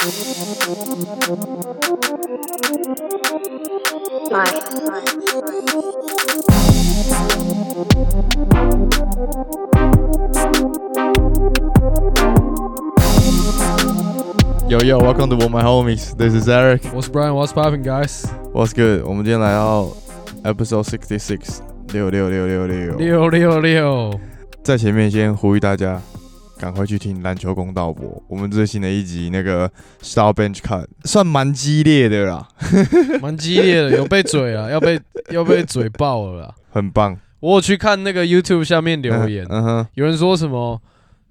Yo yo, welcome to all my homies. This is Eric. What's Brian? What's popping, guys? What's good? 我们今天来到 episode sixty six 六六六六六。六六六，在前面先呼吁大家， 赶快去听篮球公道博。我们最新的一集那个 Star Bench Cut 算蛮激烈的啦，蛮激烈的，有被嘴啊，要被要被嘴爆了啦。很棒。我有去看那个 YouTube 下面留言，嗯哼，有人说什么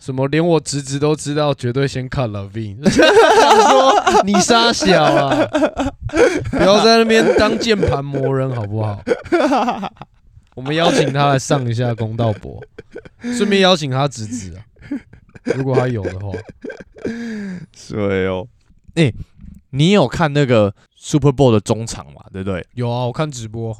什么，连我侄子都知道，绝对先看 Lavin。说你傻小啊，不要在那边当键盘魔人好不好？我们邀请他来上一下公道博，顺便邀请他侄子啊，如果他有的话。水哦。哎、你有看那个 Super Bowl 的中场嘛？对不对？有啊，我看直播，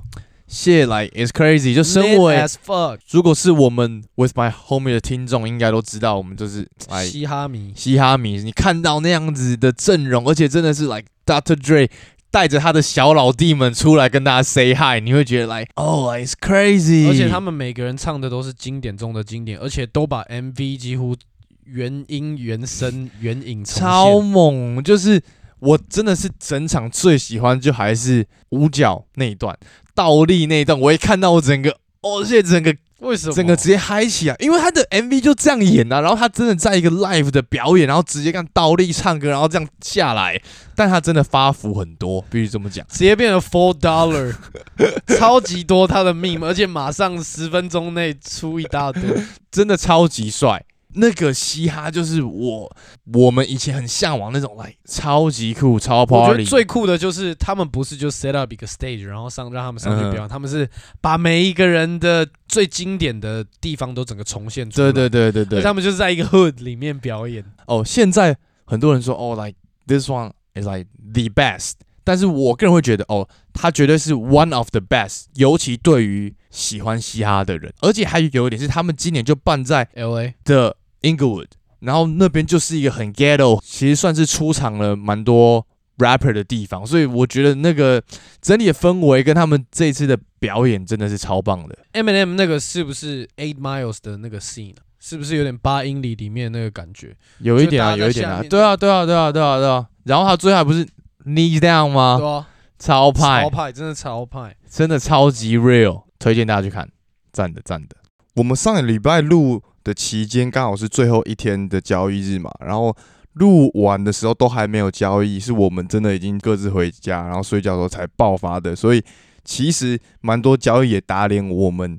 谢来 is crazy，就身为 as fuck 如果是我们 With My Homie 的听众，应该都知道，我们就是来嘻哈迷，嘻哈迷。你看到那样子的阵容，而且真的是 like Dr. Dre 带着他的小老弟们出来跟大家 say hi，你会觉得 like oh it's crazy。而且他们每个人唱的都是经典中的经典，而且都把 MV 几乎原音、原声、原影重超。猛，就是我真的是整场最喜欢，就还是五角那一段，倒立那一段，我一看到我整个。哦，现在整个为什么？整个直接嗨起来，因为他的 MV 就这样演啊，然后他真的在一个 live 的表演，然后直接干倒立唱歌，然后这样下来，但他真的发福很多，必须这么讲。直接变成 four dollar，超级多他的 meme，而且马上十分钟内出一大堆。真的超级帅。那个嘻哈就是我我们以前很向往那种来超级酷超我觉 party，得最酷的就是他们不是就 set up 一个 stage，然后上让他们上去嗯。表演，他们是把每一个人的最经典的地方都整个重现出来。对对对对对。他们就是在一个 hood 里面表演。哦，现在很多人说哦，like this one is like the best，但是我个人会觉得哦，他绝对是 one of the best，尤其对于喜欢嘻哈的人，而且还有一点是他们今年就办在 L A 的 Inglewood，然后那边就是一个很 ghetto，其实算是出场了蛮多 rapper 的地方，所以我觉得那个整体的氛围跟他们这一次的表演真的是超棒的。Eminem 那个是不是 Eight Miles 的那个 scene？啊是不是有点八英里里面那个感觉？有一点啊，有一点啊，对啊，对啊，对啊，对啊，对啊。然后他最后还不是 knees down 吗？对啊，超派超，派，真的超派。真的超级 real，推荐大家去看，赞的赞的。我们上个礼拜录的期间刚好是最后一天的交易日嘛，然后录完的时候都还没有交易，是我们真的已经各自回家，然后睡觉的时候才爆发的，所以其实蛮多交易也打脸我们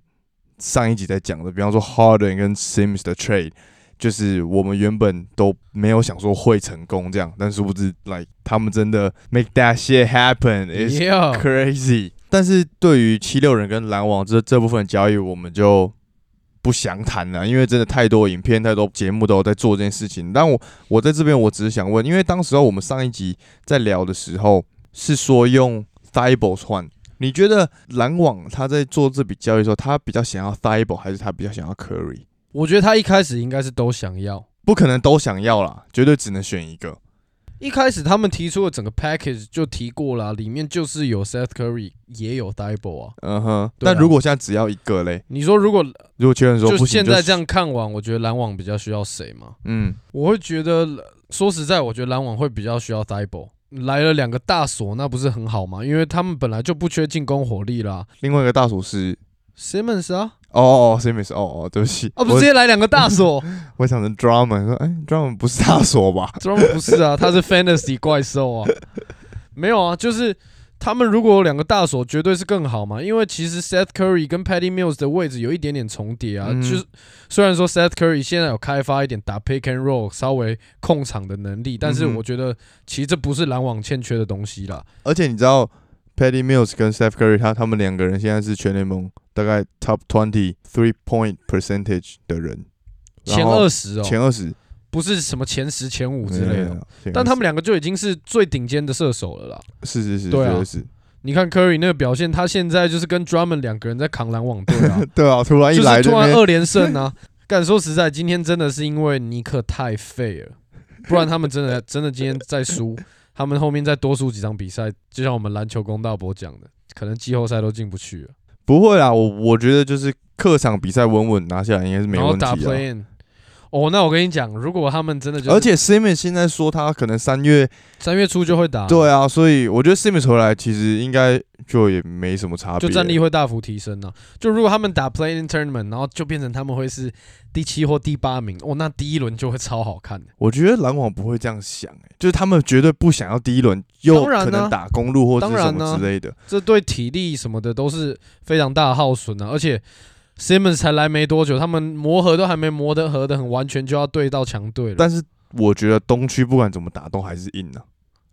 上一集在讲的，比方说 Harden 跟 Sims 的 trade。就是我们原本都没有想说会成功这样，但殊不知，like 他们真的 make that shit happen，is Yeah，crazy。但是对于七六人跟篮网这这部分交易，我们就不详谈了，因为真的太多影片、太多节目都有在做这件事情。但我我在这边，我只是想问，因为当时候我们上一集在聊的时候是说用 Thibos 换，你觉得篮网他在做这笔交易的时候，他比较想要 Thibos 还是他比较想要 Curry？我觉得他一开始应该是都想要。不可能都想要啦，绝对只能选一个。一开始他们提出的整个 package 就提过了啊，里面就是有 Seth Curry，也有 d i b o 啊。嗯哼，啊但如果现在只要一个嘞，你说如果如果确认说就不行，就现在这样看完，我觉得篮网比较需要谁嘛？嗯，我会觉得，说实在，我觉得篮网会比较需要 d i b o 来了两个大锁，那不是很好吗？因为他们本来就不缺进攻火力啦。另外一个大锁是 Simmons 啊，哦哦，Simmons，哦哦，对不起，哦，不直接来两个大锁 我想成 Drummond，说哎，Drummond 不是大锁吧？？drama 不是啊，他是 Fantasy 怪兽啊，没有啊，就是他们如果有两个大锁，绝对是更好嘛。因为其实 Seth Curry 跟 Patty Mills 的位置有一点点重叠啊，嗯就是虽然说 Seth Curry 现在有开发一点打 pick and roll 稍微控场的能力，但是我觉得其实这不是篮网欠缺的东西啦。而且你知道 Patty Mills 跟 Steph Curry 他他们两个人现在是全联盟大概 Top Twenty three point percentage 的人，前二十哦，前二十。不是什么前十、前五之类的，但他们两个就已经是最顶尖的射手了啦。是是是，对啊是，你看 Curry 那个表现，他现在就是跟 Drummond 两个人在扛篮网队啊，对啊，突然一就是来突然二连胜啊。敢说实在，今天真的是因为尼克太废了，不然他们真的真的今天在输，他们后面再多输几场比赛，就像我们篮球公道博讲的，可能季后赛都进不去了。不会啦，我我觉得就是客场比赛稳稳拿下来应该是没问题然后打啊。play in。哦，那我跟你讲，如果他们真的就是而且 Simmons 现在说他可能三月，三月初就会打，对啊，所以我觉得 Simmons 回来其实应该就也没什么差别，就战力会大幅提升啊。就如果他们打 play in tournament，然后就变成他们会是第七或第八名，哦，那第一轮就会超好看的。我觉得篮网不会这样想、欸，就是他们绝对不想要第一轮又可能打公路或者是什么之类的。这对体力什么的都是非常大的耗损啊，而且 Simmons 才来没多久，他们磨合都还没磨得合的很完全，就要对到强队了。但是我觉得东区不管怎么打都还是硬啊，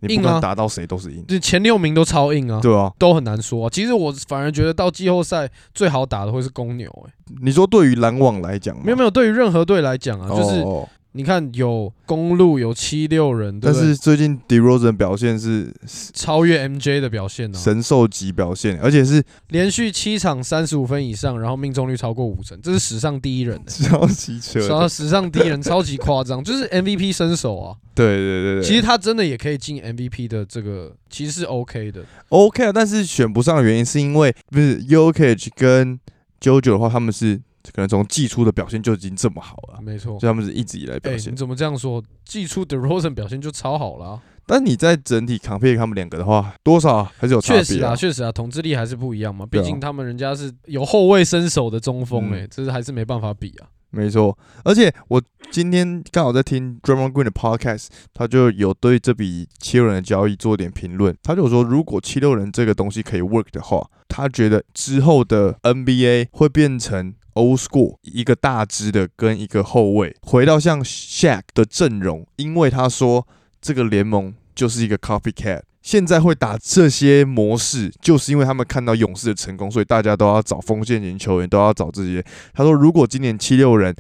你不管打到谁都是硬，就前六名都超硬啊，对啊。都很难说。啊、其实我反而觉得到季后赛最好打的会是公牛、欸，你说对于篮网来讲吗，没有没有，对于任何队来讲啊，就是哦你看有公路有七六人，对但不对是最近 d e r o z e n 表现是超越 MJ 的表现呢、啊，神兽级表现，而且是连续七场三十五分以上，然后命中率超过五成，这是史上第一人、欸，超级扯史上。史上第一人，超级夸张，就是 MVP 身手啊。对对对对，其实他真的也可以进 MVP 的这个，其实是 OK 的。OK 啊，但是选不上的原因是因为不是 Yokich 跟 JoJo 的话，他们是可能从季初的表现就已经这么好了，没错所以。他们是一直以来哎、表现你。怎么这样说？季初的 Rosen 表现就超好了啊、但你在整体 compare 他们两个的话，多少还是有差别确实啊，确实啊，统治力还是不一样嘛。毕竟他们人家是有后卫身手的中锋、嗯哎、这是还是没办法比啊。没错，而且我今天刚好在听 Draymond Green 的 podcast，他就有对这笔七六人的交易做点评论。他就说，如果七六人这个东西可以 work 的话，他觉得之后的 NBA 会变成 old school，一个大只的跟一个后卫，回到像 Shaq 的阵容，因为他说这个联盟就是一个 copycat。现在会打这些模式，就是因为他们看到勇士的成功，所以大家都要找锋线型球员，都要找这些。他说，如果今年七六人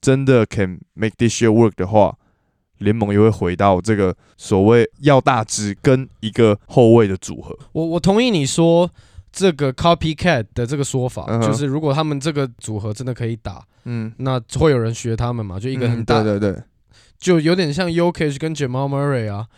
真的 can make this year work 的话，联盟也会回到这个所谓要大只跟一个后卫的组合。我我同意你说这个 copycat 的这个说法，嗯哼就是如果他们这个组合真的可以打，嗯，那会有人学他们嘛？就一个很大，对对对就有点像 Yokich 跟 Jamal Murray 啊。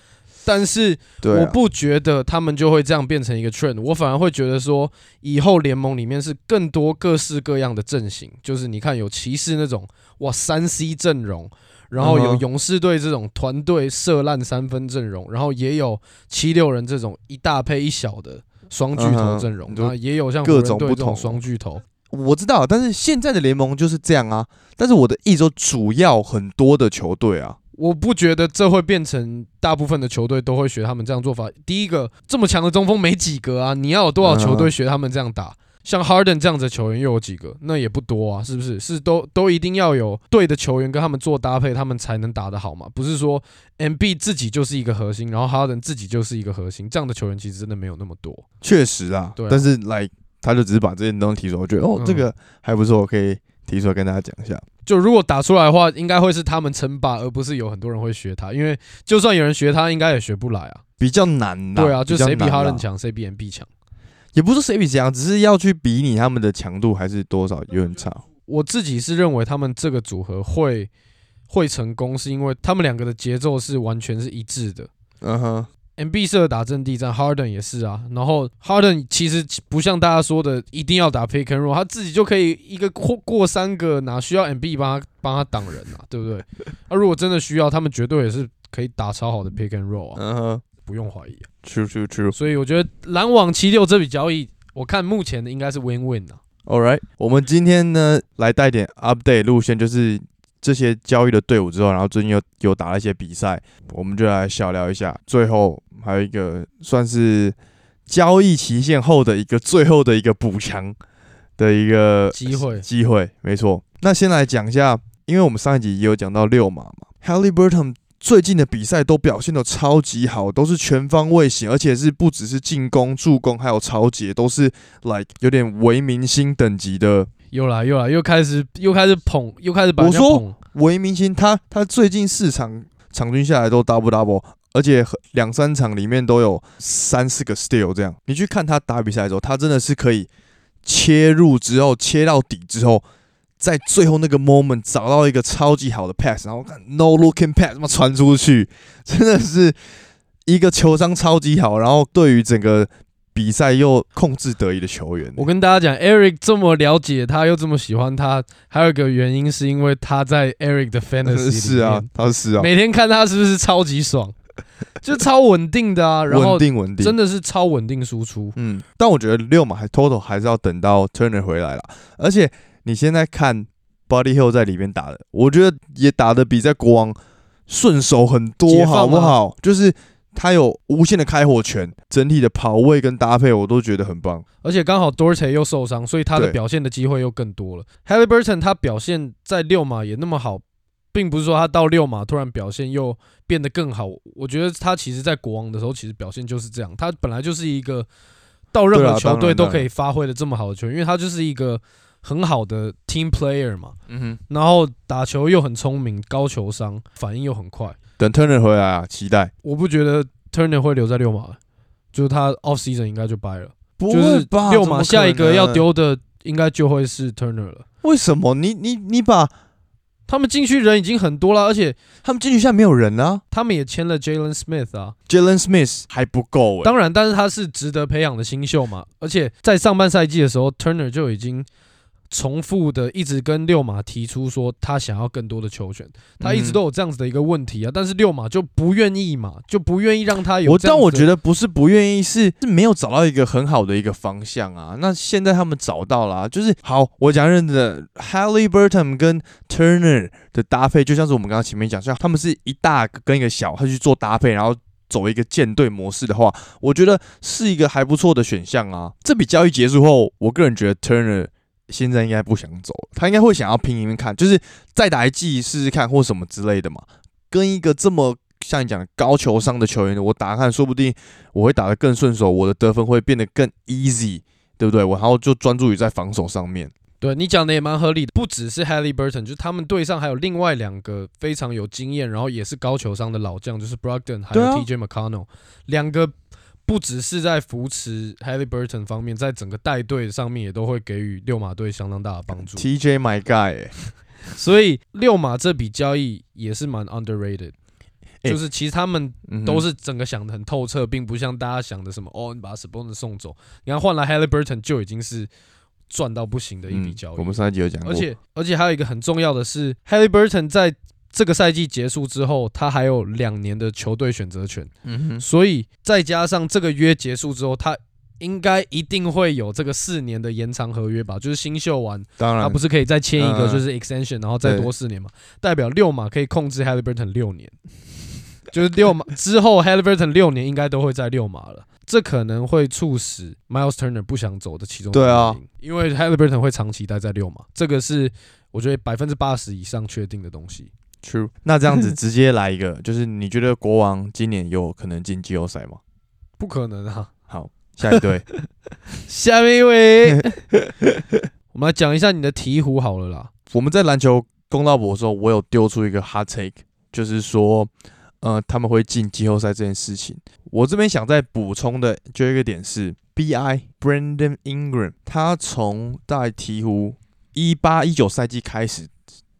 但是对啊、我不觉得他们就会这样变成一个 trend，我反而会觉得说，以后联盟里面是更多各式各样的阵型，就是你看有骑士那种哇三 C 阵容，然后有嗯哼勇士队这种团队射烂三分阵容，然后也有七六人这种一大配一小的双巨头阵容，嗯哼然后也有像各种种不同双巨头。我知道，但是现在的联盟就是这样啊。但是我的意思说，主要很多的球队啊，我不觉得这会变成大部分的球队都会学他们这样做法。第一个，这么强的中锋没几个啊，你要有多少球队学他们这样打？像 Harden 这样子的球员又有几个？那也不多啊，是不是？是都都一定要有对的球员跟他们做搭配，他们才能打得好嘛？不是说 MB 自己就是一个核心，然后 Harden 自己就是一个核心，这样的球员其实真的没有那么多。确实啊。对啊但是来，他就只是把这些东西提出来，我觉得哦，嗯这个还不错，我可以提出来跟大家讲一下。就如果打出来的话，应该会是他们称霸，而不是有很多人会学他，因为就算有人学他，应该也学不来啊。比较难啦，对啊，就谁比 Harden 强，谁比 MB 强。也不是谁比谁强，只是要去比拟他们的强度，还是多少有点差。我自己是认为他们这个组合会会成功，是因为他们两个的节奏是完全是一致的。嗯哼，MB 适合打阵地战，Harden 也是啊。然后 Harden 其实不像大家说的一定要打 pick and roll，他自己就可以一个过过三个，哪需要 MB 帮他帮他挡人啊，对不对？那、如果真的需要，他们绝对也是可以打超好的 pick and roll 啊，嗯哼不用怀疑啊。，true true true。所以我觉得篮网七六这笔交易，我看目前的应该是 win win 啊。All right，我们今天呢来带点 update 路线，就是这些交易的队伍之后，然后最近又有打了一些比赛，我们就来小聊一下。最后还有一个算是交易期限后的一个最后的一个补强的一个机会机会，没错。那先来讲一下，因为我们上一集也有讲到六码嘛，Halliburton 最近的比赛都表现的超级好，都是全方位型，而且是不只是进攻、助攻，还有超节，都是 like 有点为明星等级的又来又来，又开始又开始捧，又开始把我说捧。为明星。他他最近四场场均下来都 double double，而且两三场里面都有三四个 steal 这样。你去看他打比赛的时候，他真的是可以切入之后切到底之后，在最后那个 moment 找到一个超级好的 pass，然后看 no looking pass 他妈传出去，真的是一个球商超级好，然后对于整个比赛又控制得宜的球员。我跟大家讲，Eric 这么了解他，又这么喜欢他，还有一个原因是因为他在 Eric 的 fantasy 是啊，他是啊，每天看他是不是超级爽，就超稳定的啊，然后稳定稳定，真的是超稳定输出。嗯，但我觉得六马还 total 还是要等到 Turner 回来了，而且你现在看 Body Hill 在里面打的，我觉得也打的比在国王顺手很多，好不好？就是他有无限的开火权，整体的跑位跟搭配我都觉得很棒。而且刚好 Dorte 又受伤，所以他的表现的机会又更多了。Halliburton 他表现在六码也那么好，并不是说他到六码突然表现又变得更好。我觉得他其实在国王的时候，其实表现就是这样。他本来就是一个到任何球队都可以发挥的这么好的球员，因为他就是一个。很好的 team player 嘛，嗯哼，然后打球又很聪明，高球商，反应又很快。等 Turner 回来啊，期待。我不觉得 Turner 会留在六马，就是他 off season 应该就掰了。不是六马下一个要丢的应该就会是 Turner 了。为什么？你你你把他们进去人已经很多了，而且他们进去现在没有人啊。他们也签了 Jalen Smith 啊，Jalen Smith 还不够。当然，但是他是值得培养的新秀嘛。而且在上半赛季的时候，Turner 就已经。重复的一直跟六马提出说他想要更多的球权，他一直都有这样子的一个问题啊，但是六马就不愿意嘛，就不愿意让他有。我但我觉得不是不愿意，是是没有找到一个很好的一个方向啊。那现在他们找到了，就是好，我讲认真的，Halliburton 跟 Turner 的搭配，就像是我们刚刚前面讲，像他们是一大跟一个小，他去做搭配，然后走一个舰队模式的话，我觉得是一个还不错的选项啊。这笔交易结束后，我个人觉得 Turner。现在应该不想走，他应该会想要拼一拼看，就是再打一季试试看或什么之类的嘛。跟一个这么像你讲的高球商的球员，我打看，说不定我会打得更顺手，我的得分会变得更 easy，对不对？我然后就专注于在防守上面。对你讲的也蛮合理的，不只是 Halliburton，就是他们队上还有另外两个非常有经验，然后也是高球商的老将，就是 Brogdon 还有 TJ McConnell 两个。不只是在扶持 Halliburton 方面，在整个带队上面也都会给予六马队相当大的帮助。TJ my guy，所以六马这笔交易也是蛮 underrated，就是其实他们都是整个想的很透彻，并不像大家想的什么哦，你把 s p o n 送走，你看换来 Halliburton 就已经是赚到不行的一笔交易。我们上一集有讲过，而且而且还有一个很重要的是，Halliburton 在这个赛季结束之后，他还有两年的球队选择权，嗯哼，所以再加上这个约结束之后，他应该一定会有这个四年的延长合约吧？就是新秀完，当然。他不是可以再签一个就是 extension，然后再多四年嘛？代表六马可以控制 Halliburton 六年，就是六马之后 Halliburton 六年应该都会在六马了，这可能会促使 Miles Turner 不想走的其中对啊，因为 Halliburton 会长期待在六马，这个是我觉得百分之八十以上确定的东西。True，那这样子 直接来一个，就是你觉得国王今年有可能进季后赛吗？不可能啊！好，下一队，下面一位，我们来讲一下你的鹈鹕好了啦。我们在篮球公道博的时候，我有丢出一个 hot take，就是说，呃，他们会进季后赛这件事情。我这边想再补充的就一个点是，Bi Brandon Ingram，他从在鹈鹕一八一九赛季开始。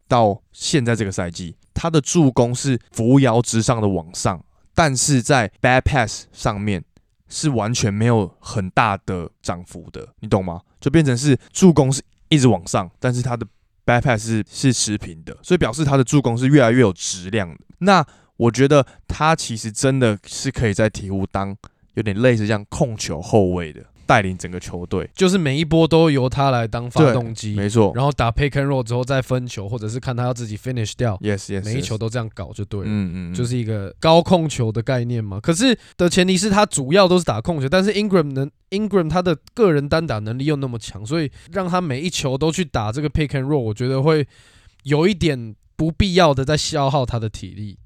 到现在这个赛季，他的助攻是扶摇直上的往上，但是在 bad pass 上面是完全没有很大的涨幅的，你懂吗？就变成是助攻是一直往上，但是他的 bad pass 是是持平的，所以表示他的助攻是越来越有质量的。那我觉得他其实真的是可以在鹈鹕当有点类似像控球后卫的。带领整个球队，就是每一波都由他来当发动机，没错。然后打 pick and roll 之后再分球，或者是看他要自己 finish 掉，yes yes，每一球都这样搞就对了。嗯嗯，就是一个高控球的概念嘛。可是的前提是他主要都是打控球，但是 Ingram 能 Ingram 他的个人单打能力又那么强，所以让他每一球都去打这个 pick and roll，我觉得会有一点不必要的在消耗他的体力。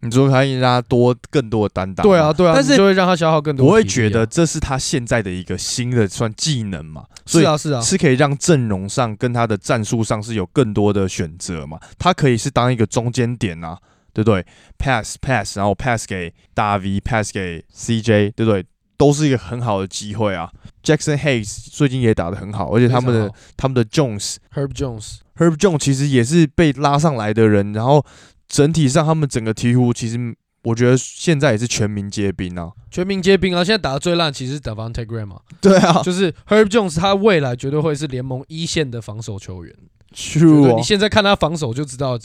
你说可以让他多更多的担当，对啊，对啊，但是就会让他消耗更多。我会觉得这是他现在的一个新的算技能嘛，是啊，是啊，是可以让阵容上跟他的战术上是有更多的选择嘛。他可以是当一个中间点啊，对不对？pass pass，然后 pass 给大 V，pass 给 CJ，对不对？都是一个很好的机会啊。Jackson Hayes 最近也打得很好，而且他们的他们的 Jones Herb Jones，Herb Jones 其实也是被拉上来的人，然后整体上他们整个鹈鹕其实我觉得现在也是全民皆兵啊。全民皆兵啊！现在打的最烂其实是 Devontae Graham 啊，对啊就是 Herb Jones，他未来绝对会是联盟一线的防守球员。绝，True 你。现在看他防守就知道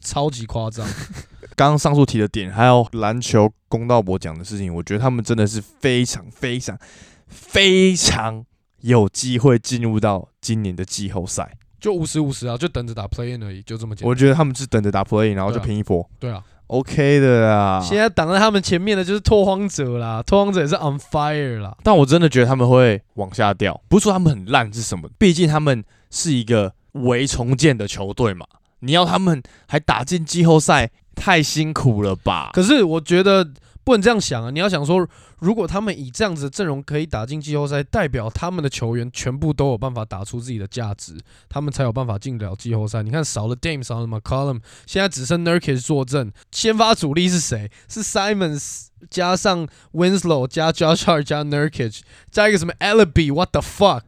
超级夸张。刚刚上述提的点，还有篮球公道博讲的事情，我觉得他们真的是非常非常非常有机会进入到今年的季后赛。就五十五十啊，就等着打 play in 而已，就这么简单。我觉得他们是等着打 play in，然后就拼一波对啊，，OK 的啦。现在挡在他们前面的就是拓荒者啦，拓荒者也是 on fire 啦。但我真的觉得他们会往下掉，不是说他们很烂是什么，毕竟他们是一个为重建的球队嘛。你要他们还打进季后赛，太辛苦了吧？可是我觉得不能这样想啊！你要想说，如果他们以这样子的阵容可以打进季后赛，代表他们的球员全部都有办法打出自己的价值，他们才有办法进得了季后赛。你看，少了 Dame，少了 McCollum，现在只剩 Nurkic 坐镇，先发主力是谁？是 Simons 加上 Winslow 加 Josh Hart 加 Nurkic 加一个什么 Alibi？What the fuck？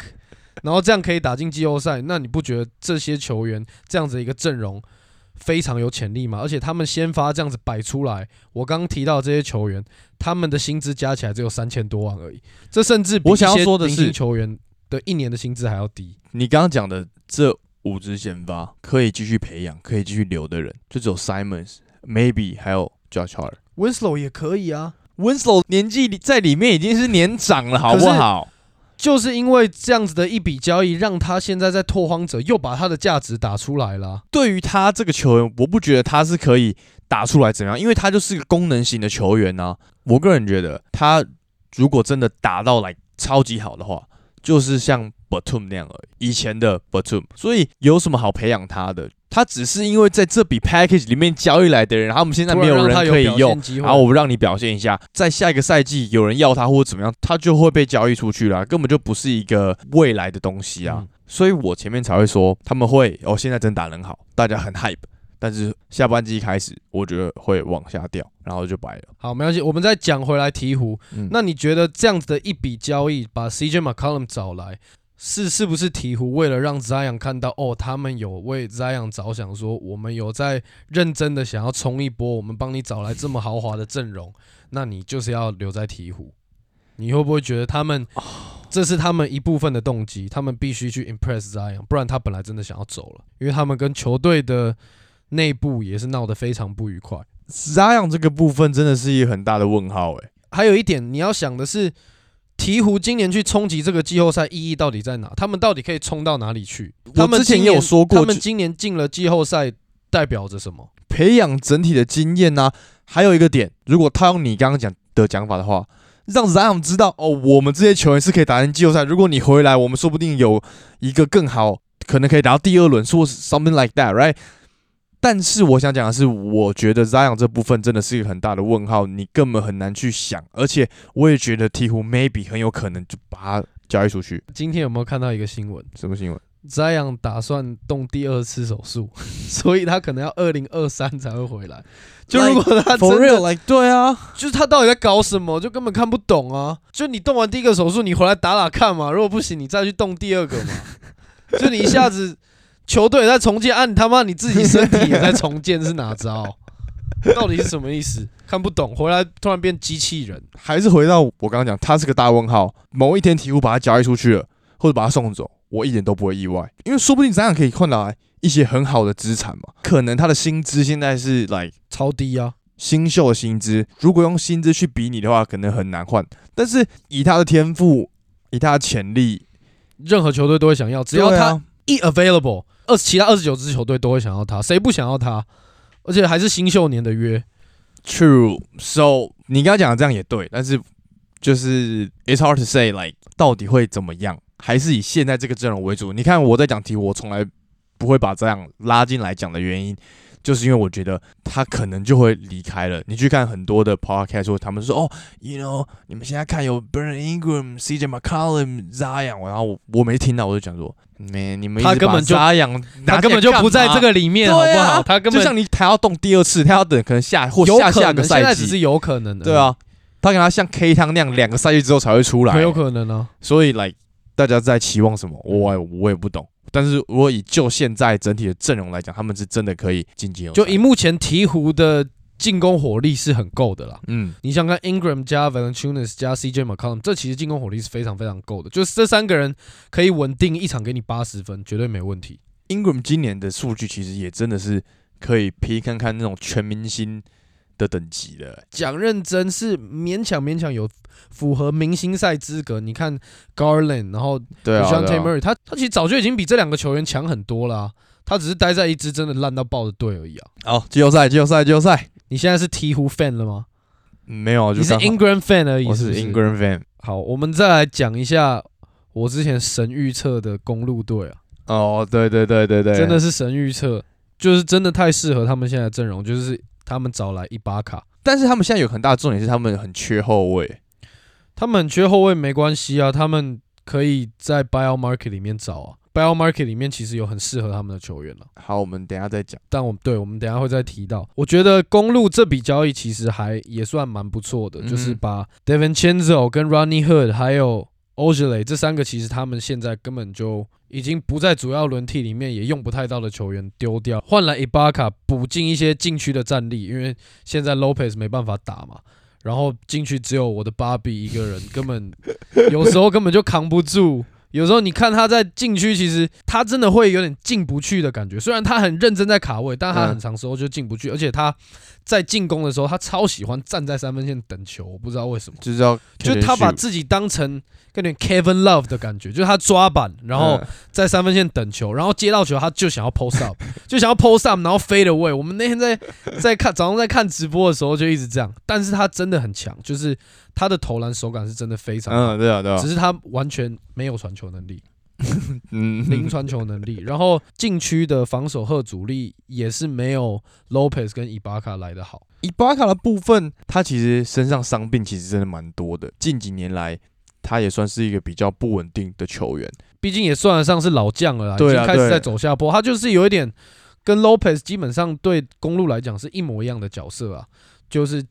然后这样可以打进季后赛，那你不觉得这些球员这样子一个阵容非常有潜力嘛？而且他们先发这样子摆出来，我刚刚提到这些球员，他们的薪资加起来只有三千多万而已，这甚至比我想要说的是星球员的一年的薪资还要低。你刚刚讲的这五支先发可以继续培养、可以继续留的人，就只有 Simons、Maybe 还有 Josh Hart。Winslow 也可以啊，Winslow 年纪里在里面已经是年长了，好不好？就是因为这样子的一笔交易，让他现在在拓荒者又把他的价值打出来了。对于他这个球员，我不觉得他是可以打出来怎样，因为他就是个功能型的球员呢、我个人觉得，他如果真的打到来超级好的话，就是像 Batum 那样而已，以前的 Batum，所以有什么好培养他的？他只是因为在这笔 package 里面交易来的人，然后我们现在没有人可以用，然后我让你表现一下，在下一个赛季有人要他或者怎么样，他就会被交易出去了，根本就不是一个未来的东西啊。嗯所以我前面才会说他们会哦，现在真打得很好，大家很 hype，但是下半季开始，我觉得会往下掉，然后就白了。好，没关系，我们再讲回来鹈鹕。嗯，那你觉得这样子的一笔交易，把 CJ McCollum 找来，是是不是鹈鹕为了让 Zion 看到哦，他们有为 Zion 着想，说我们有在认真的想要冲一波，我们帮你找来这么豪华的阵容，那你就是要留在鹈鹕。你会不会觉得他们这是他们一部分的动机？他们必须去 impress Zion，不然他本来真的想要走了，因为他们跟球队的内部也是闹得非常不愉快。Zion 这个部分真的是一个很大的问号诶、还有一点你要想的是，鹈鹕今年去冲击这个季后赛意义到底在哪？他们到底可以冲到哪里去？他们之前也有说过他们今年进了季后赛代表着什么？培养整体的经验呐、还有一个点，如果套用你刚刚讲的讲法的话，让 Zion 知道哦，我们这些球员是可以打进季后赛。如果你回来，我们说不定有一个更好，可能可以打到第二轮，说 something like that，right？但是我想讲的是，我觉得 Zion 这部分真的是一个很大的问号，你根本很难去想。而且我也觉得鹈鹕 maybe 很有可能就把他交易出去。今天有没有看到一个新闻什么新闻？？Zion 打算动第二次手术，所以他可能要二零二三才会回来。就如果他真 For 的 real，like 对啊，就是他到底在搞什么，就根本看不懂啊！就你动完第一个手术，你回来打打看嘛，如果不行，你再去动第二个嘛。就你一下子球队也在重建，啊，你他妈你自己身体也在重建，是哪招？到底是什么意思？看不懂，回来突然变机器人。还是回到我刚刚讲，他是个大问号。某一天鹈鹕把他交易出去了，或者把他送走，我一点都不会意外，因为说不定咱俩可以换来一些很好的资产嘛。可能他的薪资现在是来超低啊！新秀的薪资，如果用薪资去比拟的话，可能很难换。但是以他的天赋，以他的潜力，任何球队都会想要，只要他一 available，二其他二十九支球队都会想要他，谁不想要他？而且还是新秀年的约，True. So 你刚刚讲的这样也对，但是就是 it's hard to say like 到底会怎么样，还是以现在这个阵容为主。你看我在讲题，我从来不会把这样拉进来讲的原因，就是因为我觉得他可能就会离开了。你去看很多的 podcast 说他们说哦，you know，你们现在看有 Brandon Ingram、CJ McCollum、Zion，然后我我没听到我就讲说，man，你们他根本就 Zion 他根本就不在这个里面，好不好？他根本就像你他要动第二次，他要等可能下或有下下，个赛季现在只是有可能的。对啊，他可能要像 K 汤那样两个赛季之后才会出来，很有可能啊。所以来大家在期望什么，我我也不懂。但是如果以就现在整体的阵容来讲，他们是真的可以晋级。就以目前鹈鹕的进攻火力是很够的啦。嗯，你想看 Ingram 加 Valanciunas 加 CJ McCollum，这其实进攻火力是非常非常够的。就是这三个人可以稳定一场给你八十分，绝对没问题。Ingram 今年的数据其实也真的是可以批看看那种全明星的等级的。讲认真是勉强勉强有符合明星赛资格。你看 Garland，然后对啊，像对 Tim 啊 Murray，他他其实早就已经比这两个球员强很多了啊、他只是待在一支真的烂到爆的队而已啊。好，季后赛，季后赛，季后赛，你现在是鹈鹕 fan 了吗？嗯没有，就是刚好 Ingram fan 而已我是不是 Ingram fan。好，我们再来讲一下我之前神预测的公路队啊，哦，对对对对对，真的是神预测，就是真的太适合他们现在的阵容，就是他们找来伊巴卡，但是他们现在有很大的重点是他们很缺后卫。他们缺后卫没关系啊，他们可以在 Bio Market 里面找啊，Bio Market 里面其实有很适合他们的球员了。好，我们等一下再讲。但我们对我们等一下会再提到。我觉得公路这笔交易其实还也算蛮不错的，嗯就是把 Devin Chenzo 跟 Ronnie Hood 还有 o g e l e 这三个，其实他们现在根本就已经不在主要轮替里面，也用不太到的球员丢掉，换来 Ibaka 补进一些禁区的战力，因为现在 Lopez 没办法打嘛。然后进去只有我的芭比一个人，根本有时候根本就扛不住。有时候你看他在禁区，其实他真的会有点进不去的感觉。虽然他很认真在卡位，但他很长时候就进不去，而且他在进攻的时候，他超喜欢站在三分线等球，我不知道为什么。就是要就他把自己当成跟点 Kevin Love 的感觉，就是他抓板，然后嗯在三分线等球，然后接到球他就想要 post up，就想要 post up，然后 fade away。我们那天在在看早上在看直播的时候就一直这样，但是他真的很强，就是他的投篮手感是真的非常好，嗯，对啊，对啊只，是他完全没有传球能力，嗯，零传球能力，然后禁区的防守和阻力也是没有 Lopez 跟伊巴卡来的好。伊巴卡的部分，他其实身上伤病其实真的蛮多的。近几年来，他也算是一个比较不稳定的球员。毕竟也算得上是老将了啦，已经开始在走下坡。他就是有一点跟 Lopez 基本上对公路来讲是一模一样的角色啊，就是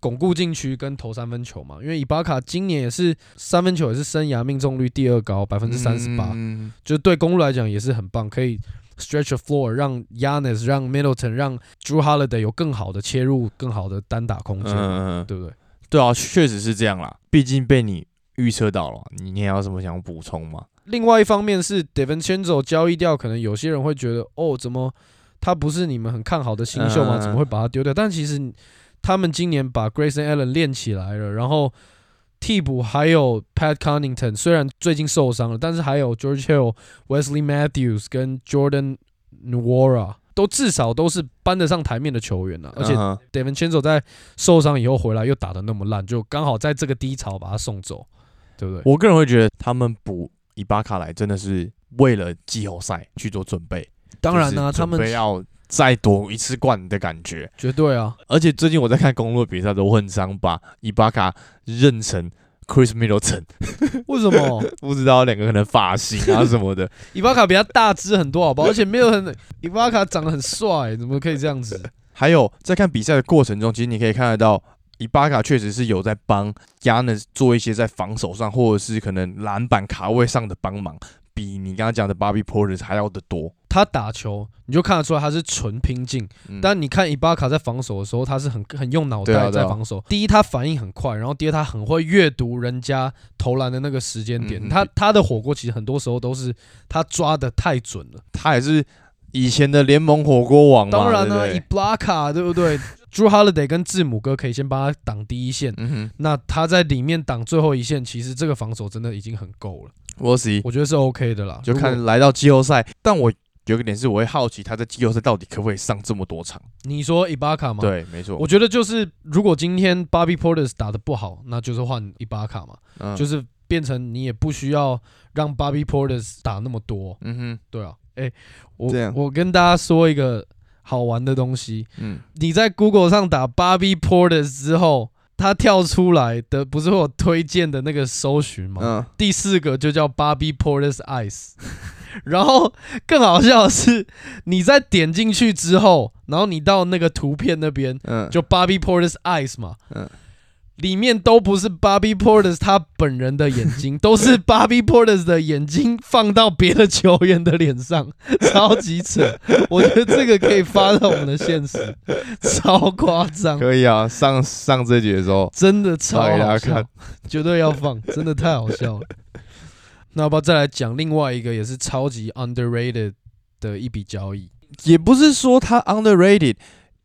巩固禁区跟投三分球嘛。因为伊巴卡今年也是三分球也是生涯命中率第二高，百分之三十八，嗯就是对公路来讲也是很棒，可以 stretch the floor，让 Yanis、让 Middleton、让 Drew Holiday 有更好的切入、更好的单打空间，嗯嗯，对不对？对啊，确实是这样啦。毕竟被你预测到了，你你还有什么想补充吗？另外一方面是 Devin Chenzo 交易掉，可能有些人会觉得，哦，怎么他不是你们很看好的新秀吗？嗯怎么会把他丢掉？但其实他们今年把 Grayson Allen 练起来了，然后替补还有 Pat Connington，虽然最近受伤了，但是还有 George Hill、Wesley Matthews 跟 Jordan Nwora。都至少都是搬得上台面的球员了、而且嗯哼 Devin Chenzo 在受伤以后回来又打得那么烂，就刚好在这个低潮把他送走，对不对？我个人会觉得他们补伊巴卡来真的是为了季后赛去做准备。当然啦、就是他们要再夺一次冠的感觉。绝对啊，而且最近我在看公路的比赛，都很想把伊巴卡认成 Chris Middleton，为什么？不知道两个可能发型啊什么的。伊巴卡比他大只很多，好不好？而且没有很，伊巴卡长得很帅，怎么可以这样子？还有在看比赛的过程中，其实你可以看得到。伊巴卡确实是有在帮 Yanis 做一些在防守上，或者是可能篮板卡位上的帮忙，比你刚刚讲的 Bobby Porter 还要的多。他打球你就看得出来他是纯拼劲，嗯但你看伊巴卡在防守的时候，他是很很用脑袋在防守。第一，他反应很快，然后第二，他很会阅读人家投篮的那个时间点。嗯他他的火锅其实很多时候都是他抓的太准了。他也是以前的联盟火锅王嘛，当然呢，伊对不对布拉卡对不对？Drew Holiday 跟字母哥可以先帮他挡第一线，嗯哼，那他在里面挡最后一线，其实这个防守真的已经很够了。我 see。我觉得是 OK 的啦。就看来到季后赛，但我有个点是，我会好奇他在季后赛到底可不可以上这么多场？你说伊巴卡吗？，对，没错，我觉得就是如果今天 Bobby Porter 打的不好，那就是换伊巴卡嘛，嗯就是变成你也不需要让 Bobby Porter 打那么多。嗯哼，对啊，哎、我我跟大家说一个好玩的东西，嗯，你在 Google 上打 Bobby Porter 之后。它跳出来的不是会有推荐的那个搜寻吗？嗯，第四个就叫 Bobby Porter's Eyes，然后更好笑的是，你在点进去之后，然后你到那个图片那边，嗯，就 Bobby Porter's Eyes 嘛，嗯里面都不是 Bobby Porter 他本人的眼睛，都是 Bobby Porter 的眼睛放到别的球员的脸上，超级扯。我觉得这个可以发到我们的现实，超夸张，可以啊，上上这节的时候，真的超好笑家看，绝对要放，真的太好笑了。那要不要再来讲另外一个也是超级 underrated 的一笔交易？也不是说他 underrated，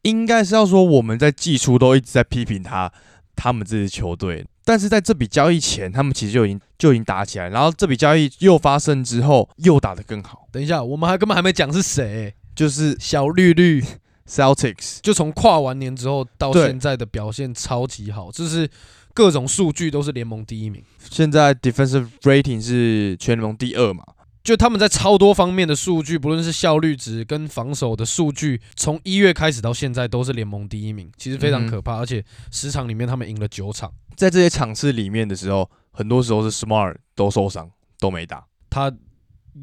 应该是要说我们在季初都一直在批评他他们这支球队，但是在这笔交易前，他们其实就已经就已经打起来，然后这笔交易又发生之后，又打得更好，等一下，我们还根本还没讲是谁、就是小绿绿。Celtics，就从跨完年之后到现在的表现超级好，就是各种数据都是联盟第一名。现在 defensive rating 是全联盟第二嘛，就他们在超多方面的数据，不论是效率值跟防守的数据，从一月开始到现在都是联盟第一名，其实非常嗯可怕。而且十场里面他们赢了九场，在这些场次里面的时候，很多时候是 Smart 都受伤都没打，他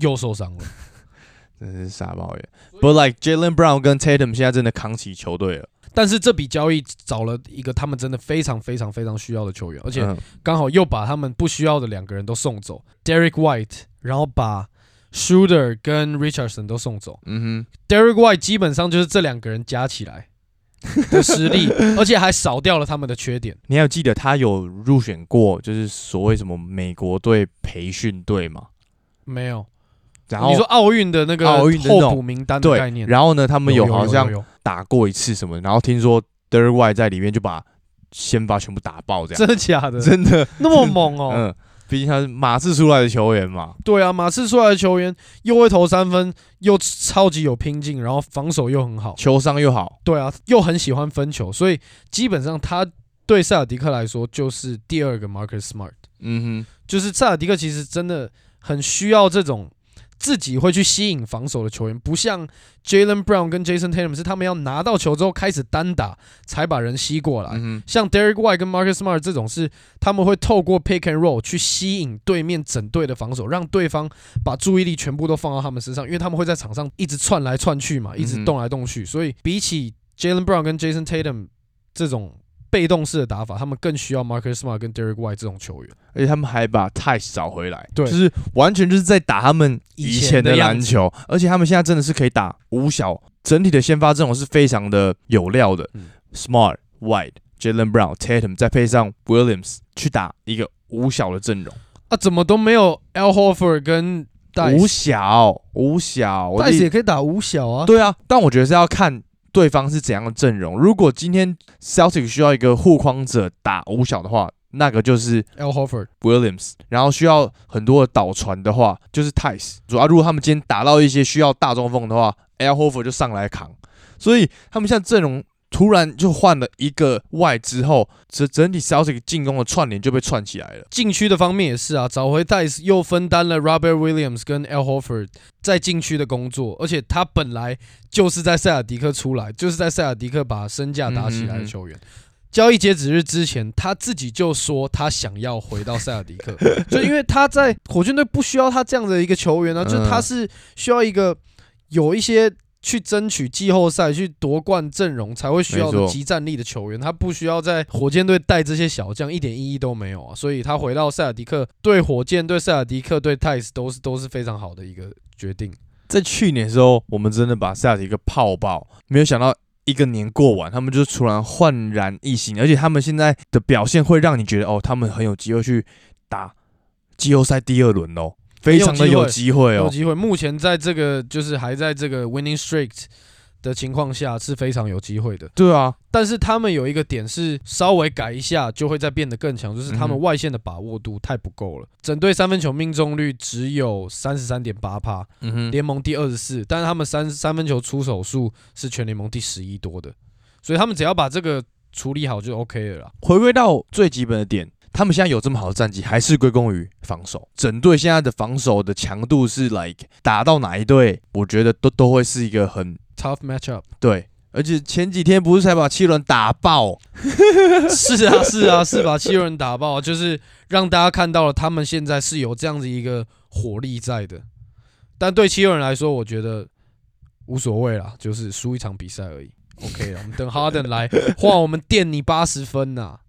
又受伤了。真是傻抱怨。But like Jalen Brown 跟 Tatum 现在真的扛起球队了，但是这笔交易找了一个他们真的非常非常非常需要的球员，而且嗯刚好又把他们不需要的两个人都送走，Derek White，然后把 Shooter 跟 Richardson 都送走。嗯哼 Derek White 基本上就是这两个人加起来的实力，而且还少掉了他们的缺点。你还有记得他有入选过就是所谓什么美国队培训队吗？没有，然后你说奥运的那个奥运的候补名单的对概念，，然后呢，他们有好像打过一次什么，然后听说 Derek White 在里面就把先发全部打爆，这样真的假的？真的，那么猛哦！嗯，毕竟他是马刺出来的球员嘛，对啊，马刺出来的球员又会投三分，又超级有拼劲，然后防守又很好。球商又好，对啊，又很喜欢分球，所以基本上他对塞尔迪克来说就是第二个 Marcus Smart。嗯哼就是塞尔迪克其实真的很需要这种自己会去吸引防守的球员，不像 Jalen Brown 跟 Jason Tatum 是他们要拿到球之后开始单打才把人吸过来。嗯像 Derek White 跟 Marcus Smart 这种是他们会透过 pick and roll 去吸引对面整队的防守，让对方把注意力全部都放到他们身上，因为他们会在场上一直窜来窜去嘛，一直动来动去，所以比起 Jalen Brown 跟 Jason Tatum 这种被动式的打法，他们更需要 Marcus Smart 跟 Derek White 这种球员。而且他们还把 Tice 找回来，对。就是完全就是在打他们以以前前的篮球，而且他们现在真的是可以打五小，整体的先发阵容是非常的有料的、嗯。S m a r t White、Jalen Brown、Tatum，再配上 Williams 去打一个五小的阵容，啊，怎么都没有 Al Horford 跟戴五，小五小，我戴的斯也可以打五小啊。对啊，但我觉得是要看对方是怎样的阵容。如果今天 Celtic 需要一个护框者打五小的话，那个就是 Al Horford，Williams，然后需要很多的导传的话，就是 Tice。主要如果他们今天打到一些需要大中锋的话，Al Horford 就上来扛。所以他们现在阵容突然就换了一个外之后，整整体 Celtic 进攻的串联就被串起来了。禁区的方面也是啊，找回戴斯又分担了 Robert Williams 跟 Al Horford 在禁区的工作，而且他本来就是在塞尔迪克出来，就是在塞尔迪克把身价打起来的球员。交易截止日之前，他自己就说他想要回到塞尔迪克，就因为他在火箭队不需要他这样的一个球员啊，就是他是需要一个有一些去争取季后赛、去夺冠阵容才会需要的集战力的球员，他不需要在火箭队带这些小将，一点意义都没有啊。所以他回到塞尔迪克，对火箭、对塞尔迪克、对泰斯都是都是非常好的一个决定。在去年的时候，我们真的把塞尔迪克泡爆，没有想到一个年过完，他们就突然焕然一新，而且他们现在的表现会让你觉得，哦，他们很有机会去打季后赛第二轮哦，非常的有机会哦。有机会，目前在这个就是还在这个 winning streak 的情况下是非常有机会的。对啊，但是他们有一个点是稍微改一下就会再变得更强，就是他们外线的把握度太不够了，整队三分球命中率只有三十三点八帕，嗯哼，联盟第二十四，但是他们三三分球出手数是全联盟第十一多的，所以他们只要把这个处理好就 OK 了啦。回归到最基本的点，他们现在有这么好的战绩，还是归功于防守。整队现在的防守的强度是 like 打到哪一队，我觉得都都会是一个很 Tough matchup，对。而且前几天不是才把七轮打爆，是啊是啊是把七六人打爆，就是让大家看到了他们现在是有这样子一个火力在的。但对七六人来说，我觉得无所谓啦，就是输一场比赛而已。OK 了，我们等哈登来 换我们垫你八十分呐、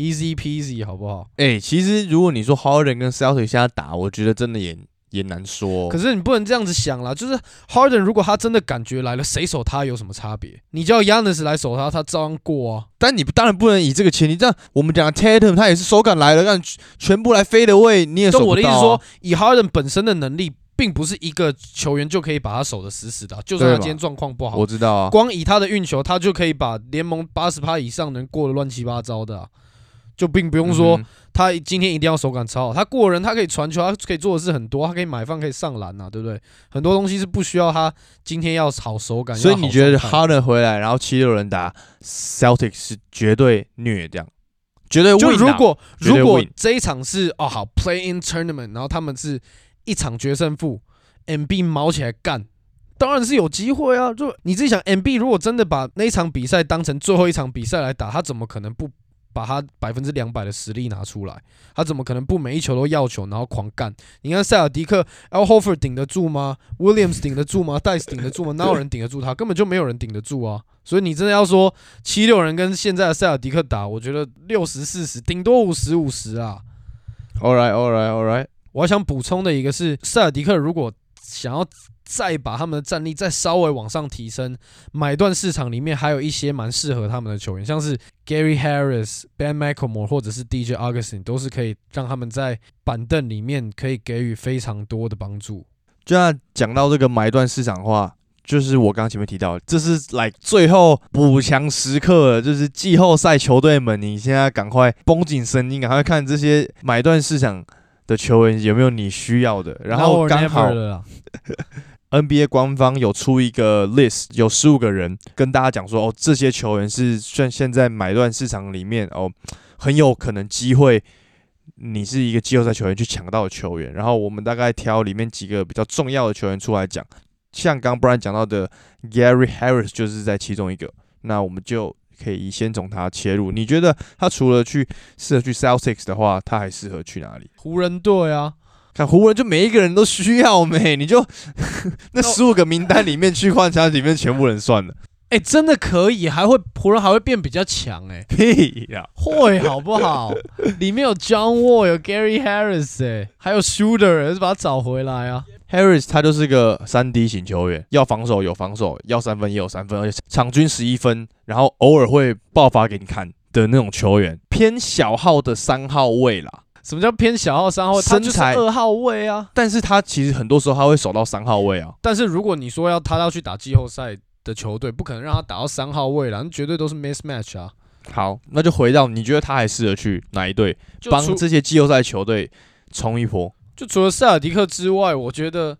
easy peasy 好不好？哎、其实如果你说 Harden 跟 Celtic 现在打，我觉得真的也也难说。可是你不能这样子想啦，就是 Harden 如果他真的感觉来了，谁守他有什么差别？你叫 Yanis 来守他，他照样过啊。但你当然不能以这个前提，这样我们讲的 Tatum 他也是手感来了，让全部来飞的位，你也守就不到、啊。我的意思说，以 Harden 本身的能力，并不是一个球员就可以把他守得死死的啊、就算他今天状况不好我，知道啊，光以他的运球，他就可以把联盟八十趴以上能过得乱七八糟的啊、就并不用说嗯他今天一定要手感超好，他过人，他可以传球，他可以做的事很多，他可以买饭，可以上篮啊，对不对？很多东西是不需要他今天要好手感。所以你觉得状态 Harden 回来，然后七六人打 Celtics 是绝对虐这样，绝对就如果如果这一场是哦好 play in tournament，然后他们是一场决胜负，MB 毛起来干，当然是有机会啊。就你自己想，MB 如果真的把那一场比赛当成最后一场比赛来打，他怎么可能不把他百分之两百的实力拿出来？他怎么可能不每一球都要球，然后狂干？你看塞尔迪克 Al Horford 顶得住吗？Williams 顶得住吗？戴斯顶得住吗？哪有人顶得住他？根本就没有人顶得住啊！所以你真的要说七六人跟现在的塞尔迪克打，我觉得六十四十，顶多五十五十啊。All right, all right, all right。我还想补充的一个是，塞尔迪克如果想要再把他们的战力再稍微往上提升，买断市场里面还有一些蛮适合他们的球员，像是 Gary Harris、Ben McLemore 或者是 DJ Augustin，都是可以让他们在板凳里面可以给予非常多的帮助。就像讲到这个买断市场的话，就是我刚前面提到，这是来最后补强时刻了，就是季后赛球队们，你现在赶快绷紧神经，赶快看这些买断市场的球员有没有你需要的。然后刚好，NBA 官方有出一个 list，有十五个人跟大家讲说，哦，这些球员是算现在买断市场里面哦，很有可能机会，你是一个季后赛球员去抢到的球员。然后我们大概挑里面几个比较重要的球员出来讲，像刚 Brian 讲到的 Gary Harris 就是在其中一个。那我们就可以先从他切入。你觉得他除了去适合去 Celtics 的话，他还适合去哪里？湖人队啊，看湖人就每一个人都需要没，你就 那十五个名单里面去换他里面全部人算了，哎、真的可以，还会湖人还会变比较强哎、屁呀、会好不好？里面有 John Wall，有 Gary Harris，哎、还有 Shooter，是把他找回来啊。Harris 他就是个三 D 型球员，要防守有防守，要三分也有三分，而且场均十一分，然后偶尔会爆发给你看的那种球员，偏小号的三号位啦。什么叫偏小号三号位？他就是身材二号位啊。但是他其实很多时候他会守到三号位啊。但是如果你说要他要去打季后赛的球队，不可能让他打到三号位了，那绝对都是 mismatch 啊。好，那就回到你觉得他还适合去哪一队，帮这些季后赛球队冲一波？就除了塞尔迪克之外，我觉得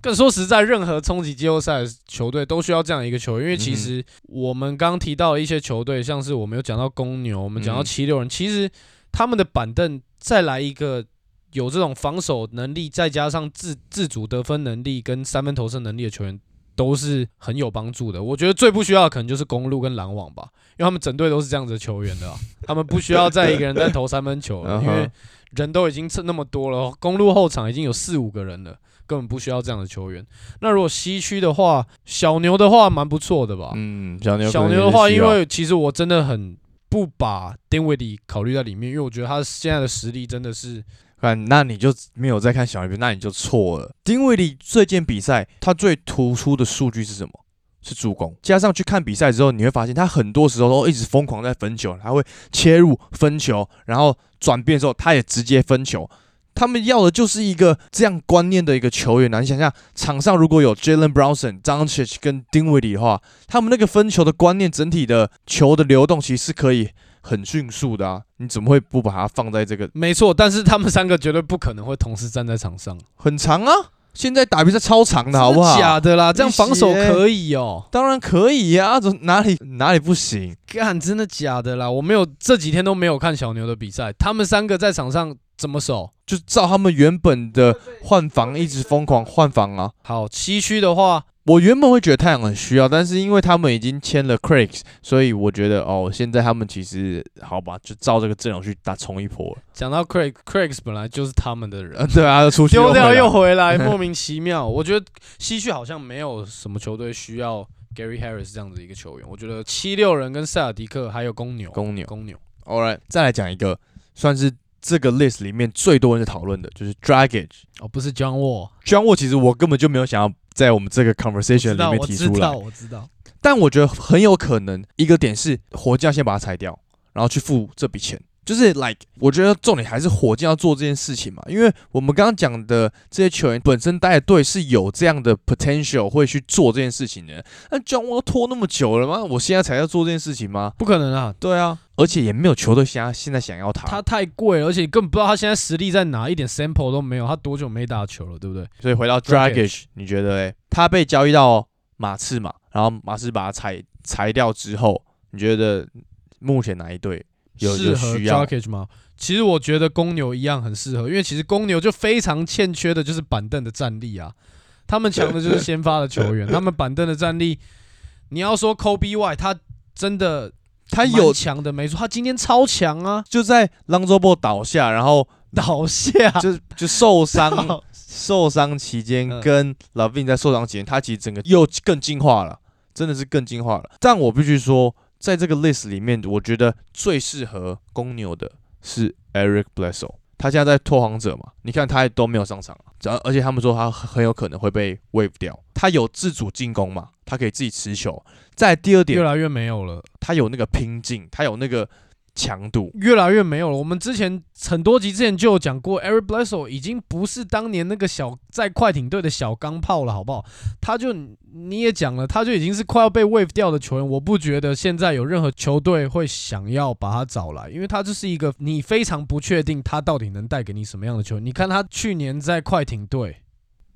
更说实在，任何冲击季后赛的球队都需要这样一个球员，因为其嗯实我们刚提到的一些球队，像是我们有讲到公牛，我们讲到嗯七六人，其实他们的板凳再来一个有这种防守能力，再加上自自主得分能力跟三分投射能力的球员。都是很有帮助的。我觉得最不需要的可能就是公路跟篮网吧，因为他们整队都是这样子的球员的、啊，他们不需要再一个人在投三分球了，因为人都已经剩那么多了，公路后场已经有四五个人了，根本不需要这样的球员。那如果西区的话，小牛的话蛮不错的吧？嗯，小牛小牛的话，因为其实我真的很不把丁威迪考虑在里面，因为我觉得他现在的实力真的是看，那你就没有在看小牛，那你就错了。丁威迪这件比赛，他最突出的数据是什么？是助攻。加上去看比赛之后，你会发现他很多时候都一直疯狂在分球，他会切入分球，然后转变的时候他也直接分球。他们要的就是一个这样观念的一个球员啊！你想想，场上如果有 Jalen Brownson、张 c h 跟丁威迪的话，他们那个分球的观念，整体的球的流动其实是可以很迅速的啊！你怎么会不把它放在这个没错，但是他们三个绝对不可能会同时站在场上，很长啊，现在打比赛超长的好不好？假的啦？这样防守可以哦、当然可以呀、怎哪里哪里不行？干，真的假的啦？我没有这几天都没有看小牛的比赛，他们三个在场上怎么守？就照他们原本的换防一直疯狂换防啊！好，西区的话，我原本会觉得太阳很需要，但是因为他们已经签了 Craig，所以我觉得哦，现在他们其实好吧，就照这个阵容去打冲一波了。讲到 Craig，Craig 本来就是他们的人呃，，对啊，又出去丢掉又回回来，莫名其妙。我觉得西区好像没有什么球队需要 Gary Harris 这样子一个球员。我觉得七六人跟塞尔迪克还有公牛，公牛。公牛 All right，再来讲一个算是这个 list 里面最多人在讨论的，就是 Dragage。哦，不是 John Wall，John Wall 其实我根本就没有想要在我们这个 conversation 里面提出来，我知道。但我觉得很有可能一个点是火箭先把它裁掉，然后去付这笔钱。就是 like，我觉得重点还是火箭要做这件事情嘛，因为我们刚刚讲的这些球员本身带队是有这样的 potential 会去做这件事情的。那 John Wall 拖那么久了吗？我现在才要做这件事情吗？不可能啊，对啊，而且也没有球队现在现在想要他，他太贵了，而且你根本不知道他现在实力在哪，一点 sample 都没有。他多久没打球了，对不对？所以回到 Dragic Dragic，你觉得诶，他被交易到马刺嘛，然后马刺把他裁裁掉之后，你觉得目前哪一队适合？Jokic 吗？其实我觉得公牛一样很适合，因为其实公牛就非常欠缺的就是板凳的战力啊。他们强的就是先发的球员，他们板凳的战力，你要说 Kobe Y，他真的他有强的，没错，他今天超强啊，就在 Ball 倒下，然后倒下，就就受伤 受伤期间嗯跟 Lavin 在受伤期间，他其实整个又更进化了，真的是更进化了。但我必须说，在这个 list 里面，我觉得最适合公牛的是 Eric Bledsoe。他现在在拓荒者嘛，你看他都没有上场，而而且他们说他很有可能会被 wave 掉。他有自主进攻嘛，他可以自己持球。在第二点越，来越没有了。他有那个拼劲，他有那个强度。越来越没有了。我们之前很多集之前就有讲过，Eric Bledsoe 已经不是当年那个小在快艇队的小钢炮了，好不好？他就你也讲了，他就已经是快要被 wave 掉的球员。我不觉得现在有任何球队会想要把他找来，因为他就是一个你非常不确定他到底能带给你什么样的球员。你看他去年在快艇队，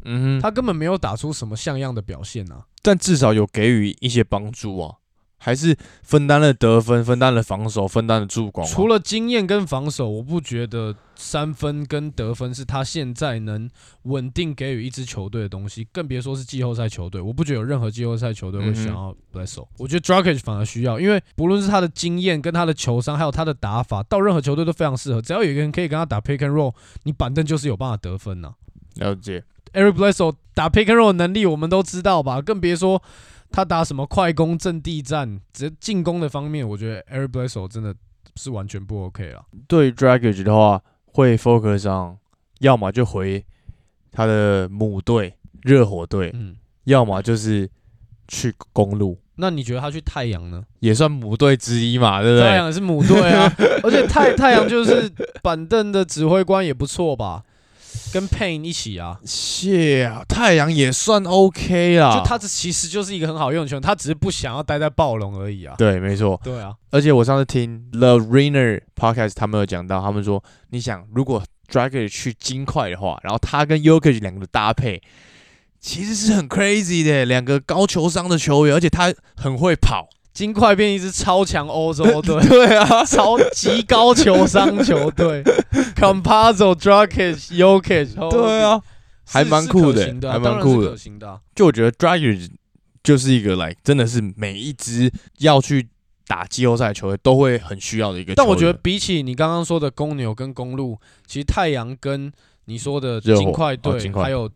嗯哼，他根本没有打出什么像样的表现啊。但至少有给予一些帮助啊，还是分担了得分，分担了防守，分担了助攻啊、除了经验跟防守，我不觉得三分跟得分是他现在能稳定给予一支球队的东西，更别说是季后赛球队。我不觉得有任何季后赛球队会想要 b l e s o 我觉得 Dragic 反而需要，因为不论是他的经验、跟他的球商，还有他的打法，到任何球队都非常适合。只要有一个人可以跟他打 pick and roll，你板凳就是有办法得分呐、了解。Eric Bledsoe 打 pick and roll 的能力我们都知道吧，更别说他打什么快攻阵地战，只进攻的方面，我觉得 Eric Bledsoe 真的是完全不 OK 了。对 Dragic 的话，会 focus 上，要么就回他的母队热火队，嗯，要么就是去公路，那你觉得他去太阳呢？也算母队之一嘛，对不对？太阳是母队啊，而且太太阳就是板凳的指挥官也不错吧，跟 Payne 一起啊，谢啊，太阳也算 OK 啦。就他这其实就是一个很好用的球员，他只是不想要待在暴龙而已啊。对，没错。对啊，而且我上次听 The Rainer Podcast，他们有讲到，他们说，你想如果 Dragic 去金块的话，然后他跟 Yokic 两个的搭配，其实是很 crazy 的，两个高球商的球员，而且他很会跑。金块变一支超强欧洲 队，对啊，超级高球商球队，Compazzo、Dragic、Jokic，对啊，还蛮酷的的，还蛮酷的。的啊。就我觉得 d r a g i s 就是一个来，真的是每一支要去打季后赛的球队都会很需要的一个。但我觉得比起你刚刚说的公牛跟公路，其实太阳跟你说的金块队、哦还有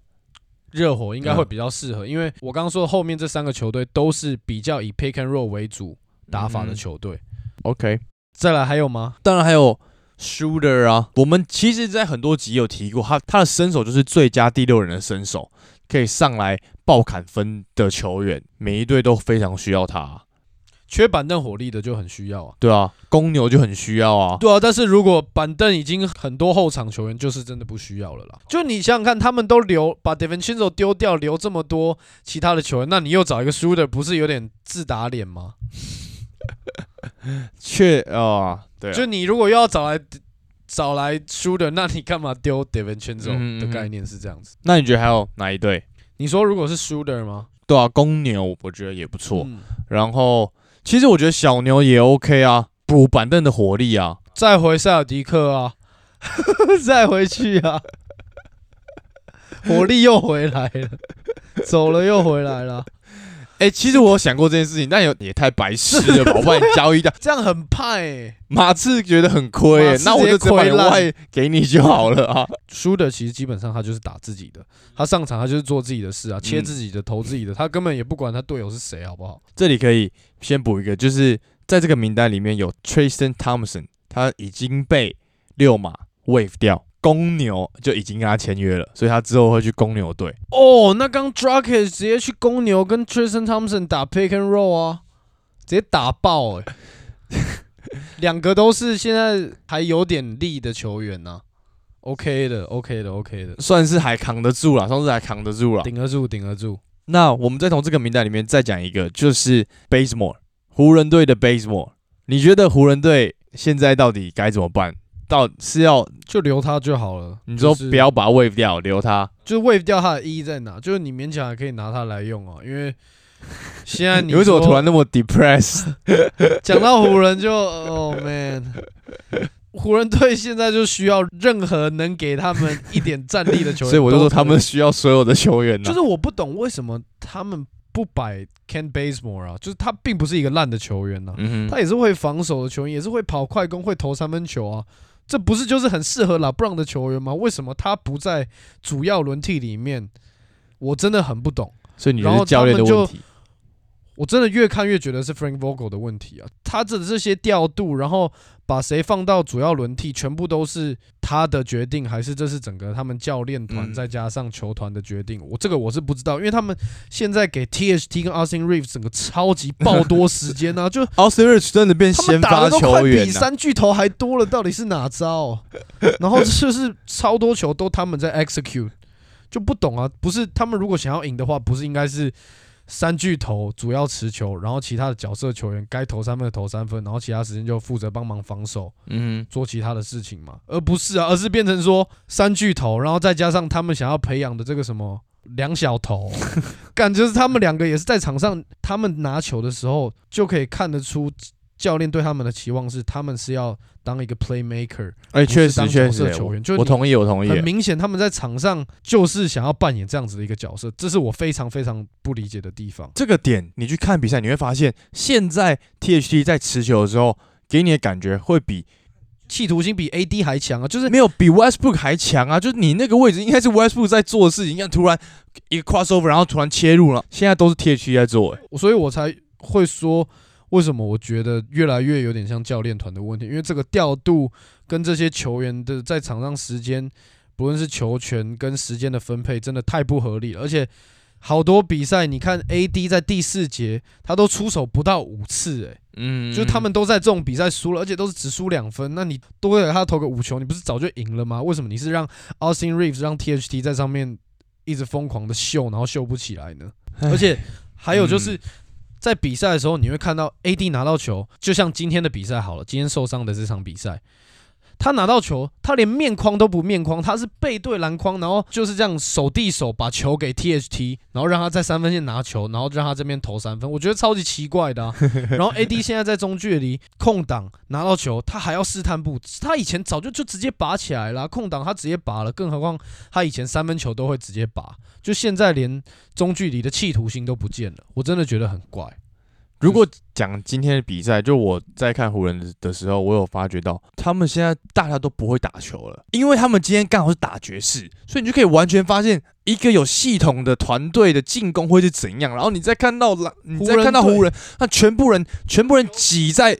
热火应该会嗯比较适合，因为我刚刚说的后面这三个球队都是比较以 pick and roll 为主打法的嗯球队。OK，再来还有吗？当然还有 Shooter 啊，我们其实在很多集有提过，他他的身手就是最佳第六人的身手，可以上来爆砍分的球员，每一队都非常需要他。缺板凳火力的就很需要啊。对啊，公牛就很需要啊。对啊，但是如果板凳已经很多后场球员，就是真的不需要了啦。就你想想看，他们都留把 d e v i n c h i n z o 丢掉，留这么多其他的球员，那你又找一个 shooter，不是有点自打脸吗？确啊，对啊就你如果又要找来找来 shooter，那你干嘛丢 d e v i n c h i n z o 嗯嗯嗯的概念是这样子。那你觉得还有哪一队？你说如果是 shooter 吗？对啊，公牛我觉得也不错。嗯然后其实我觉得小牛也 OK 啊，补板凳的火力啊。再回塞尔迪克啊，再回去啊，火力又回来了，走了又回来了，哎、其实我想过这件事情，但有也太白痴了吧？我帮你交易掉，这样很派欸。马刺觉得很亏、欸，那我就亏烂外给你就好了啊。输的其实基本上他就是打自己的，他上场他就是做自己的事啊，切自己的投自己的，他根本也不管他队友是谁，好不好？这里可以先补一个，就是在这个名单里面有 Tristan Thompson，他已经被六马 wave 掉，公牛就已经跟他签约了，所以他之后会去公牛队。哦，那刚 Drake 直接去公牛跟 Tristan Thompson 打 pick and roll 啊，直接打爆哎、两个都是现在还有点力的球员呐、OK 的，OK 的，OK 的，算是还扛得住了，算是还扛得住了。顶得住，顶得住。那我们再从这个名单里面再讲一个，就是 Basemore，湖人队的 Basemore。你觉得湖人队现在到底该怎么办？到是要就留他就好了。你说就不要把他 wave 掉，留他？就是 wave 掉他的意义在哪？就是你勉强还可以拿他来用啊，因为现在 你你为什么突然那么 depressed？讲到湖人就哦 man，湖人队现在就需要任何能给他们一点战力的球员，所以我就说他们需要所有的球员呢、就是我不懂为什么他们不摆 Ken Bazemore 啊，就是他并不是一个烂的球员呐、嗯，他也是会防守的球员，也是会跑快攻、会投三分球啊。这不是就是很适合拉布朗的球员吗？为什么他不在主要轮替里面？我真的很不懂。所以你觉得是教练的问题？我真的越看越觉得是 Frank Vogel 的问题啊！他的这些调度，然后把谁放到主要轮替，全部都是他的决定，还是这是整个他们教练团嗯再加上球团的决定？我这个我是不知道，因为他们现在给 THT 跟 Austin Reeves 整个超级爆多时间啊，就 Austin Rich 真的变先发球员啊，比三巨头还多了，到底是哪招？然后就是超多球都他们在 execute，就不懂啊。不是他们如果想要赢的话，不是应该是三巨头主要持球，然后其他的角色球员该投三分的投三分，然后其他时间就负责帮忙防守，嗯做其他的事情嘛，而不是啊，而是变成说三巨头，然后再加上他们想要培养的这个什么两小头，感觉是他们两个也是在场上，他们拿球的时候就可以看得出教练对他们的期望是他们是要当一个 playmaker，哼，哎，确实确实，球员就是我同意，我同意很。明显他们在场上就是想要扮演这样子的一个角色，这是我非常非常不理解的地方。这个点你去看比赛，你会发现，现在 THT 在持球的时候，给你的感觉会比企图心比 AD 还强啊，就是没有比 Westbrook 还强啊！就是你那个位置应该是 Westbrook 在做的事情，你看突然一个 crossover，然后突然切入了，现在都是 THT 在做、欸，所以我才会说，为什么我觉得越来越有点像教练团的问题，因为这个调度跟这些球员的在场上时间，不论是球权跟时间的分配，真的太不合理了。而且好多比赛，你看 AD 在第四节他都出手不到五次、欸，嗯，就他们都在这种比赛输了，而且都是只输两分，那你多给他投个五球，你不是早就赢了吗？为什么你是让 Austin Reeves 让 THT 在上面一直疯狂的秀，然后秀不起来呢？而且还有就是嗯在比赛的时候，你会看到 AD 拿到球，就像今天的比赛好了，今天受伤的这场比赛，他拿到球，他连面框都不面框，他是背对篮筐，然后就是这样手递手把球给 THT，然后让他在三分线拿球，然后让他这边投三分，我觉得超级奇怪的、啊。然后 AD 现在在中距离空档拿到球，他还要试探步，他以前早就就直接拔起来了啊，空档他直接拔了，更何况他以前三分球都会直接拔，就现在连中距离的企图心都不见了，我真的觉得很怪。如果讲今天的比赛，就我在看湖人的时候，我有发觉到他们现在大家都不会打球了，因为他们今天刚好是打爵士，所以你就可以完全发现一个有系统的团队的进攻会是怎样。然后你再看到篮，你再看到湖人，那全部人全部人挤在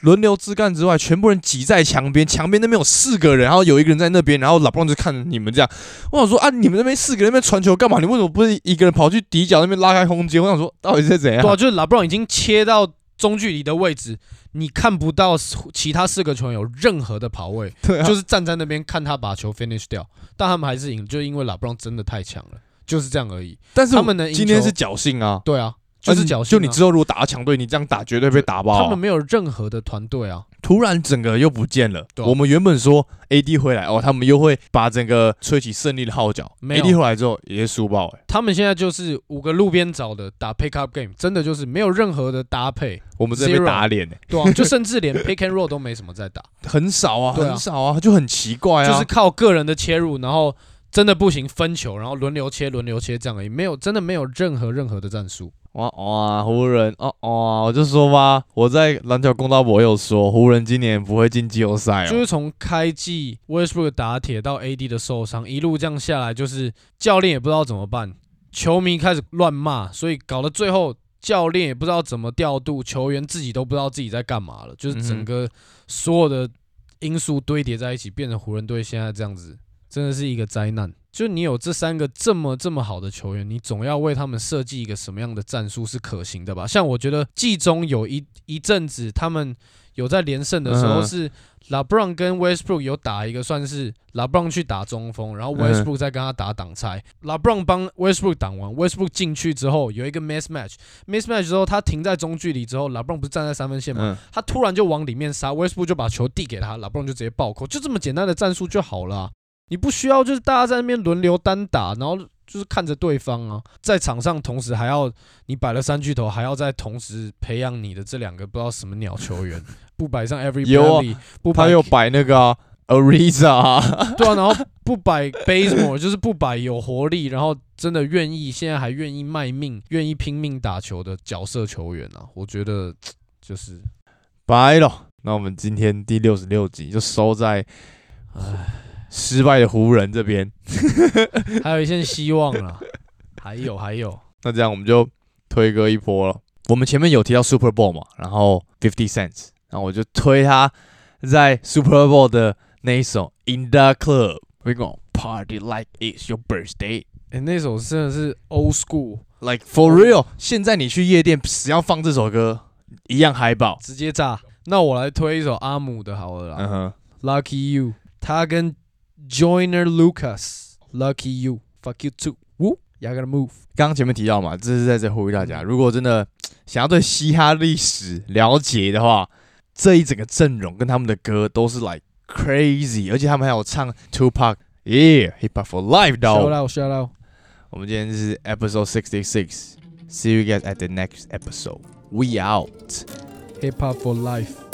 轮流枝干之外，全部人挤在墙边，墙边那边有四个人，然后有一个人在那边，然后老布朗就看着你们这样。我想说啊，你们那边四个人那边传球干嘛？你为什么不是一个人跑去底角那边拉开空间？我想说，到底是怎样？对啊，就是拉布朗已经切到中距离的位置，你看不到其他四个球员有任何的跑位，对啊，就是站在那边看他把球 finish 掉，但他们还是赢，就因为拉布朗真的太强了，就是这样而已。但是他们能赢今天是侥幸啊，对啊，就是侥幸、啊。就你之后如果打到强队，你这样打绝对被打爆啊、他们没有任何的团队啊，突然整个又不见了。我们原本说 AD 回来哦，他们又会把整个吹起胜利的号角。没 AD 回来之后也是输爆哎、他们现在就是五个路边找的打 pick up game，真的就是没有任何的搭配，我们这边打脸哎、对啊，就甚至连 pick and roll 都没什么在打，很少啊，啊。很少啊，就很奇怪啊。就是靠个人的切入，然后真的不行分球，然后轮流切轮流切这样而已，没有真的没有任何任何的战术。哇哇，湖人哦哦，我就说吧，我在篮球公道博有说，湖人今年不会进季后赛哦。就是从开季 Westbrook 打铁到 AD 的受伤，一路这样下来，就是教练也不知道怎么办，球迷开始乱骂，所以搞得最后教练也不知道怎么调度，球员自己都不知道自己在干嘛了，就是整个所有的因素堆叠在一起，变成湖人队现在这样子，真的是一个灾难。就你有这三个这么这么好的球员，你总要为他们设计一个什么样的战术是可行的吧？像我觉得季中有一一阵子他们有在连胜的时候，嗯是 LeBron 跟 Westbrook 有打一个算是 LeBron 去打中锋，然后嗯 Westbrook 再跟他打挡拆。LeBron 帮 Westbrook 挡完，Westbrook 进去之后有一个 mismatch，mismatch 之后他停在中距离之后，LeBron 不是站在三分线吗？嗯，他突然就往里面杀，Westbrook 就把球递给他，拉布朗就直接暴扣，就这么简单的战术就好了啊、你不需要就是大家在那边轮流单打，然后就是看着对方啊，在场上同时还要你摆了三巨头，还要再同时培养你的这两个不知道什么鸟球员，不摆上 Every 有啊 Bradley，不摆他又摆那个、啊、Ariza，、啊、对啊，然后不摆 Bazemore，就是不摆有活力，然后真的愿意现在还愿意卖命、愿意拼命打球的角色球员啊，我觉得就是白了。那我们今天第六十六集就收在失败的湖人这边。还有一线希望啦，还有还有。那这样我们就推歌一波了。我们前面有提到 Super Bowl 嘛，然后 Fifty Cents，然后我就推他在 Super Bowl 的那一首 In the Club。We gonna party like it's your birthday, 哎、那首真的是 old school，like for real。现在你去夜店，只要放这首歌，一样嗨爆。直接炸。那我来推一首阿姆的好了啦、嗯哼，Lucky You，他跟 Joyner Lucas，Lucky You，Fuck you too，呜，You gotta move。刚刚前面提到嘛，这是在这呼吁大家，如果真的想要对嘻哈历史了解的话，这一整个阵容跟他们的歌都是 like crazy，而且他们还有唱 Tupac。Yeah, hip hop for life, Shout dog. out, shout out。我们今天是 episode sixty six. See you guys at the next episode. We out. Hip hop for life。